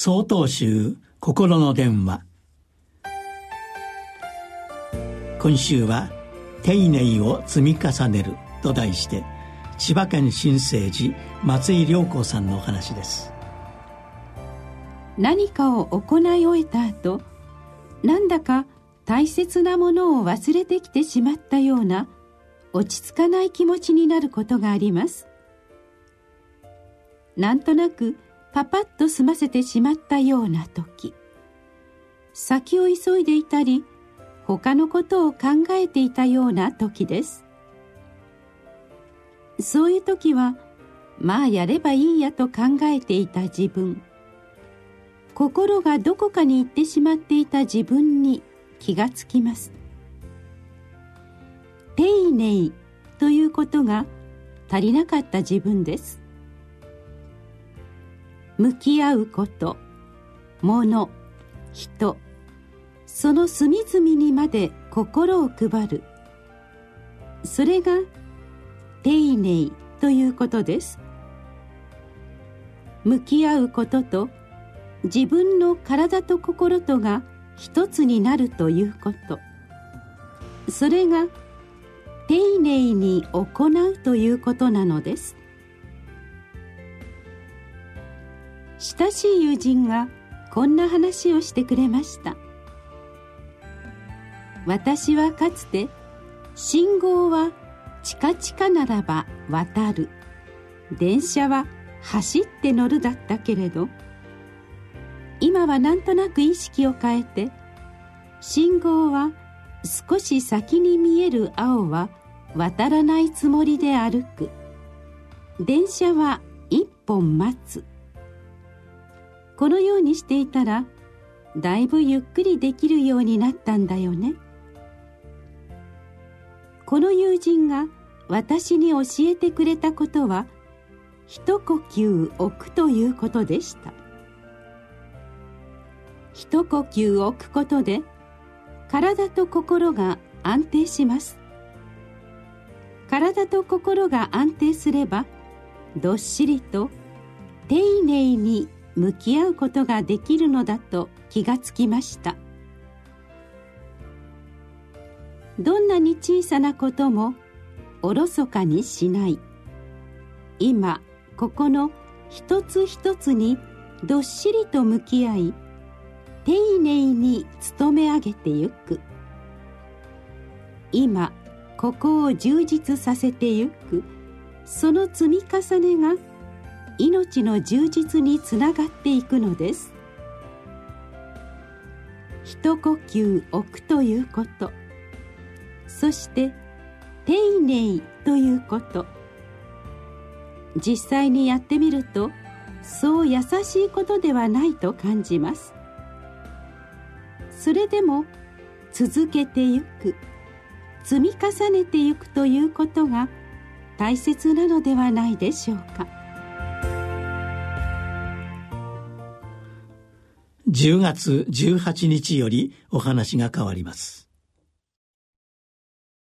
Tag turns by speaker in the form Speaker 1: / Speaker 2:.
Speaker 1: 総統集心の電話。今週は「丁寧を積み重ねる」と題して千葉県新生寺松井良子さんのお話です。
Speaker 2: 何かを行い終えた後なんだか大切なものを忘れてきてしまったような落ち着かない気持ちになることがあります。なんとなくパパッと済ませてしまったような時先を急いでいたり他のことを考えていたような時です。そういう時はまあやればいいやと考えていた自分。心がどこかに行ってしまっていた自分に気がつきます。丁寧ということが足りなかった自分です。向き合うこと。物人。その隅々にまで心を配る。それが丁寧ということです。向き合うことと自分の体と心とが一つになるということ。それが丁寧に行うということなのです。親しい友人がこんな話をしてくれました。私はかつて信号はチカチカならば渡る。電車は走って乗るだったけれど今はなんとなく意識を変えて信号は少し先に見える青は渡らないつもりで歩く。電車は一本待つ。このようにしていたらだいぶゆっくりできるようになったんだよね。この友人が私に教えてくれたことは一呼吸置くということでした。一呼吸置くことで体と心が安定します。体と心が安定すればどっしりと丁寧に向き合うことができるのだと気がつきました。どんなに小さなこともおろそかにしない。今ここの一つ一つにどっしりと向き合い丁寧に努め上げてゆく。今ここを充実させてゆく。その積み重ねが命の充実につながっていくのです。一呼吸置くということ。そして丁寧ということ。実際にやってみるとそう優しいことではないと感じます。それでも続けてゆく。積み重ねてゆくということが大切なのではないでしょうか。
Speaker 1: 10月18日よりお話が変わります。